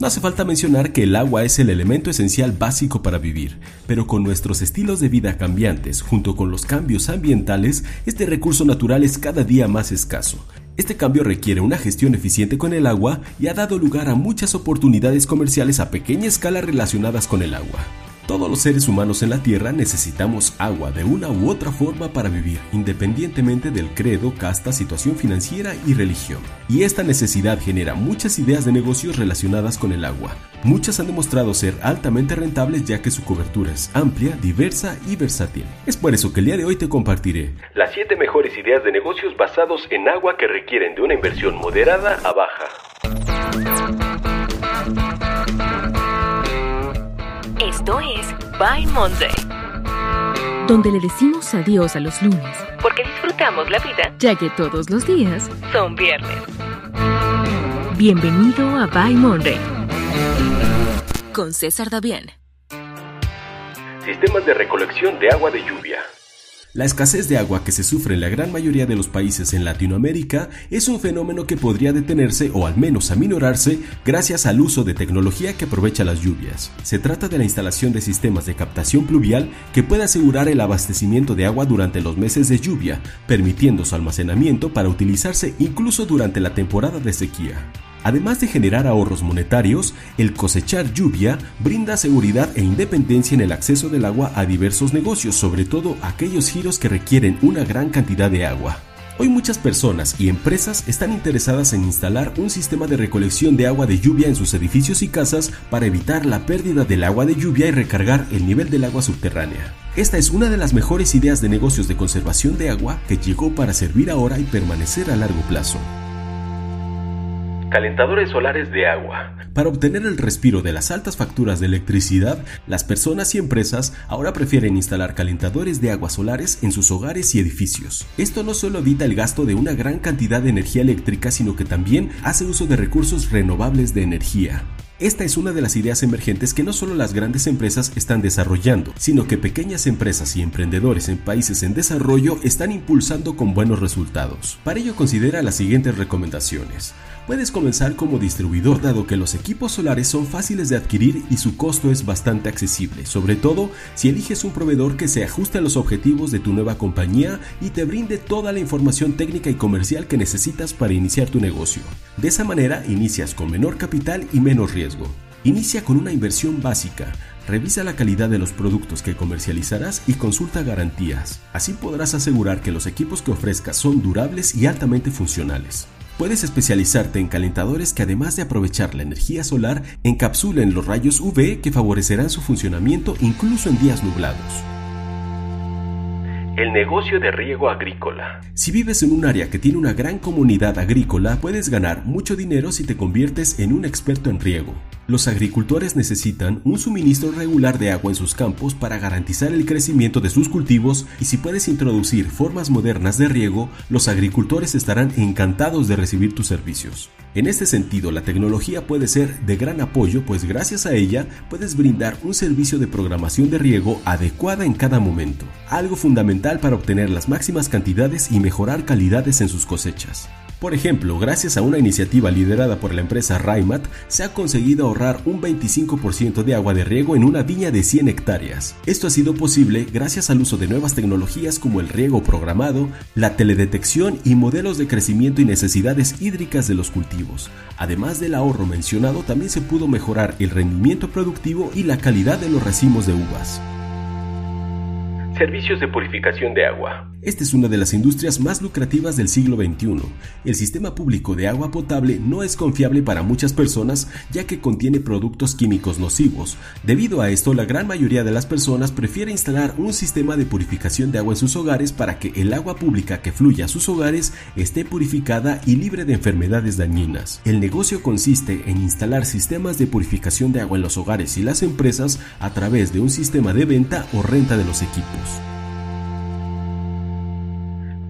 No hace falta mencionar que el agua es el elemento esencial básico para vivir, pero con nuestros estilos de vida cambiantes, junto con los cambios ambientales, este recurso natural es cada día más escaso. Este cambio requiere una gestión eficiente con el agua y ha dado lugar a muchas oportunidades comerciales a pequeña escala relacionadas con el agua. Todos los seres humanos en la Tierra necesitamos agua de una u otra forma para vivir, independientemente del credo, casta, situación financiera y religión. Y esta necesidad genera muchas ideas de negocios relacionadas con el agua. Muchas han demostrado ser altamente rentables ya que su cobertura es amplia, diversa y versátil. Es por eso que el día de hoy te compartiré las 7 mejores ideas de negocios basados en agua que requieren de una inversión moderada a baja. Esto es By Monday, donde le decimos adiós a los lunes, porque disfrutamos la vida, ya que todos los días son viernes. Bienvenido a By Monday. Con César Davián. Sistemas de recolección de agua de lluvia. La escasez de agua que se sufre en la gran mayoría de los países en Latinoamérica es un fenómeno que podría detenerse o al menos aminorarse gracias al uso de tecnología que aprovecha las lluvias. Se trata de la instalación de sistemas de captación pluvial que puede asegurar el abastecimiento de agua durante los meses de lluvia, permitiendo su almacenamiento para utilizarse incluso durante la temporada de sequía. Además de generar ahorros monetarios, el cosechar lluvia brinda seguridad e independencia en el acceso del agua a diversos negocios, sobre todo aquellos giros que requieren una gran cantidad de agua. Hoy muchas personas y empresas están interesadas en instalar un sistema de recolección de agua de lluvia en sus edificios y casas para evitar la pérdida del agua de lluvia y recargar el nivel del agua subterránea. Esta es una de las mejores ideas de negocios de conservación de agua que llegó para servir ahora y permanecer a largo plazo. Calentadores solares de agua. Para obtener el respiro de las altas facturas de electricidad, las personas y empresas ahora prefieren instalar calentadores de agua solares en sus hogares y edificios. Esto no solo evita el gasto de una gran cantidad de energía eléctrica, sino que también hace uso de recursos renovables de energía. Esta es una de las ideas emergentes que no solo las grandes empresas están desarrollando, sino que pequeñas empresas y emprendedores en países en desarrollo están impulsando con buenos resultados. Para ello considera las siguientes recomendaciones. Puedes comenzar como distribuidor dado que los equipos solares son fáciles de adquirir y su costo es bastante accesible, sobre todo si eliges un proveedor que se ajuste a los objetivos de tu nueva compañía y te brinde toda la información técnica y comercial que necesitas para iniciar tu negocio. De esa manera inicias con menor capital y menos riesgo. Inicia con una inversión básica, Revisa la calidad de los productos que comercializarás y consulta garantías. Así podrás asegurar que los equipos que ofrezcas son durables y altamente funcionales. Puedes especializarte en calentadores que además de aprovechar la energía solar, encapsulen los rayos UV que favorecerán su funcionamiento incluso en días nublados. El negocio de riego agrícola. Si vives en un área que tiene una gran comunidad agrícola, puedes ganar mucho dinero si te conviertes en un experto en riego. Los agricultores necesitan un suministro regular de agua en sus campos para garantizar el crecimiento de sus cultivos y si puedes introducir formas modernas de riego, los agricultores estarán encantados de recibir tus servicios. En este sentido, la tecnología puede ser de gran apoyo, pues gracias a ella puedes brindar un servicio de programación de riego adecuada en cada momento, algo fundamental para obtener las máximas cantidades y mejorar calidades en sus cosechas. Por ejemplo, gracias a una iniciativa liderada por la empresa Raimat, se ha conseguido ahorrar un 25% de agua de riego en una viña de 100 hectáreas. Esto ha sido posible gracias al uso de nuevas tecnologías como el riego programado, la teledetección y modelos de crecimiento y necesidades hídricas de los cultivos. Además del ahorro mencionado, también se pudo mejorar el rendimiento productivo y la calidad de los racimos de uvas. Servicios de purificación de agua. Esta es una de las industrias más lucrativas del siglo XXI. El sistema público de agua potable no es confiable para muchas personas ya que contiene productos químicos nocivos. Debido a esto, la gran mayoría de las personas prefiere instalar un sistema de purificación de agua en sus hogares para que el agua pública que fluya a sus hogares esté purificada y libre de enfermedades dañinas. El negocio consiste en instalar sistemas de purificación de agua en los hogares y las empresas a través de un sistema de venta o renta de los equipos.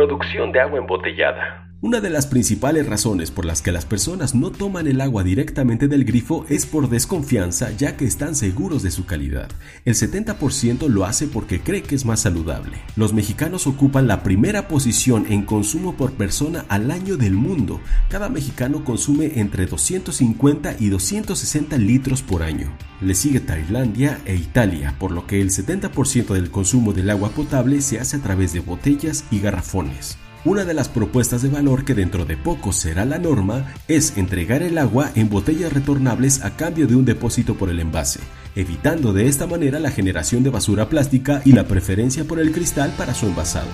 Producción de agua embotellada. Una de las principales razones por las que las personas no toman el agua directamente del grifo es por desconfianza ya que están seguros de su calidad. El 70% lo hace porque cree que es más saludable. Los mexicanos ocupan la primera posición en consumo por persona al año del mundo. Cada mexicano consume entre 250 y 260 litros por año. Le sigue Tailandia e Italia, por lo que el 70% del consumo del agua potable se hace a través de botellas y garrafones. Una de las propuestas de valor que dentro de poco será la norma es entregar el agua en botellas retornables a cambio de un depósito por el envase, evitando de esta manera la generación de basura plástica y la preferencia por el cristal para su envasado.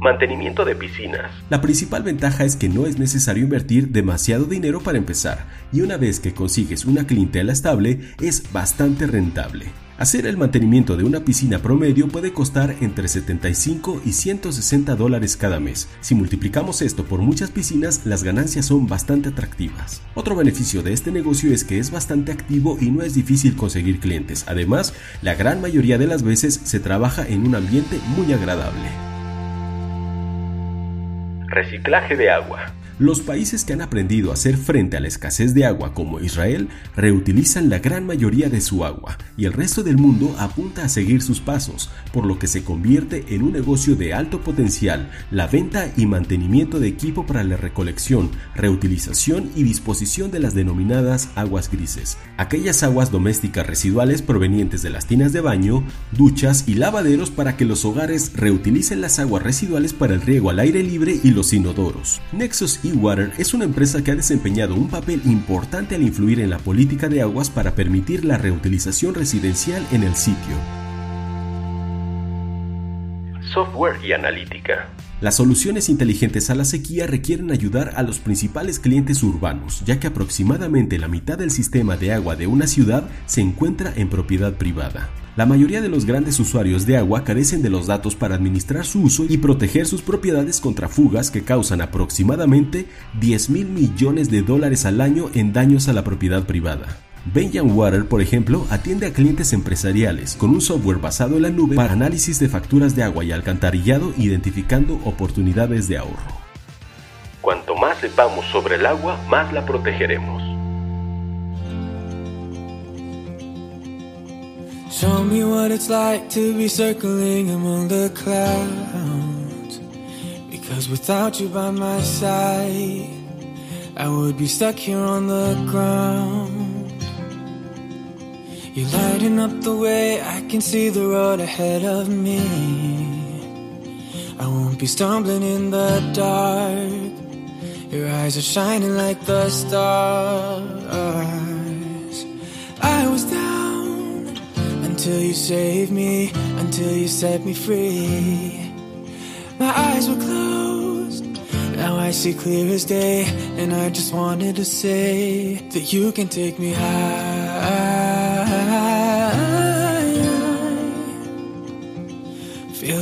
Mantenimiento de piscinas. La principal ventaja es que no es necesario invertir demasiado dinero para empezar, y una vez que consigues una clientela estable, es bastante rentable. Hacer el mantenimiento de una piscina promedio puede costar entre 75 y 160 dólares cada mes. Si multiplicamos esto por muchas piscinas, las ganancias son bastante atractivas. Otro beneficio de este negocio es que es bastante activo y no es difícil conseguir clientes. Además, la gran mayoría de las veces se trabaja en un ambiente muy agradable. Reciclaje de agua. Los países que han aprendido a hacer frente a la escasez de agua como Israel reutilizan la gran mayoría de su agua y el resto del mundo apunta a seguir sus pasos, por lo que se convierte en un negocio de alto potencial la venta y mantenimiento de equipo para la recolección, reutilización y disposición de las denominadas aguas grises, aquellas aguas domésticas residuales provenientes de las tinas de baño, duchas y lavaderos para que los hogares reutilicen las aguas residuales para el riego al aire libre y los inodoros. Nexus eWater es una empresa que ha desempeñado un papel importante al influir en la política de aguas para permitir la reutilización residencial en el sitio. Software y analítica. Las soluciones inteligentes a la sequía requieren ayudar a los principales clientes urbanos, ya que aproximadamente la mitad del sistema de agua de una ciudad se encuentra en propiedad privada. La mayoría de los grandes usuarios de agua carecen de los datos para administrar su uso y proteger sus propiedades contra fugas que causan aproximadamente 10 mil millones de dólares al año en daños a la propiedad privada. Benjan Water, por ejemplo, atiende a clientes empresariales con un software basado en la nube para análisis de facturas de agua y alcantarillado identificando oportunidades de ahorro. Cuanto más sepamos sobre el agua, más la protegeremos. Show me what it's like to be circling among the clouds. Because without you by my side, I would be stuck here on the ground. You're lighting up the way, I can see the road ahead of me. I won't be stumbling in the dark. Your eyes are shining like the stars. I was down until you saved me, until you set me free. My eyes were closed, now I see clear as day, and I just wanted to say that you can take me high.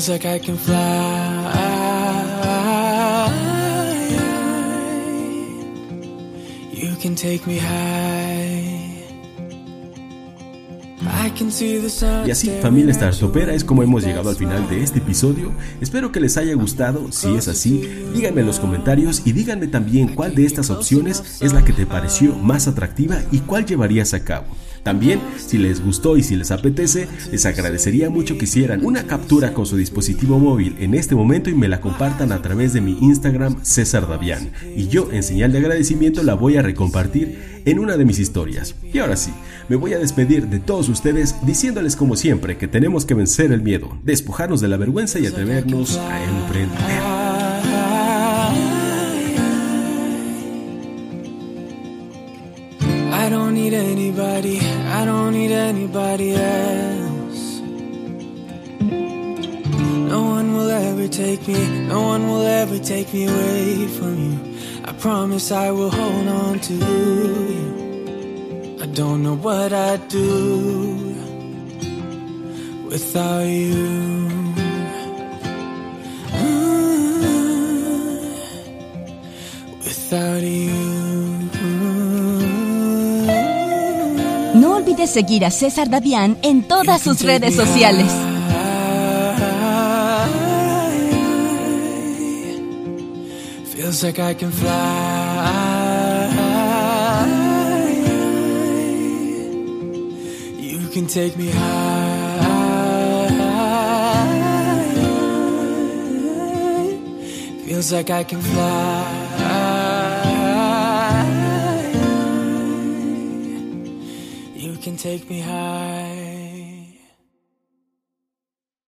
Feels like I can fly. You can take me high. I can see the sun Y así, familia Startupera, es como hemos llegado al final de este episodio. Espero que les haya gustado. Si es así, díganme en los comentarios y díganme también cuál de estas opciones es la que te pareció más atractiva y cuál llevarías a cabo. También, si les gustó y si les apetece, les agradecería mucho que hicieran una captura con su dispositivo móvil en este momento y me la compartan a través de mi Instagram César Davián. Y yo, en señal de agradecimiento, la voy a recompartir en una de mis historias. Y ahora sí, me voy a despedir de todos ustedes diciéndoles como siempre que tenemos que vencer el miedo, despojarnos de la vergüenza y atrevernos a emprender. Anybody else. No one will ever take me, no one will ever take me away from you. I promise I will hold on to you. I don't know what I'd do without you. Mm. Without you. Olvides seguir a César Davián en todas sus redes sociales. Feels like I can fly. You can take me high. Feels like I can fly. Can take me high.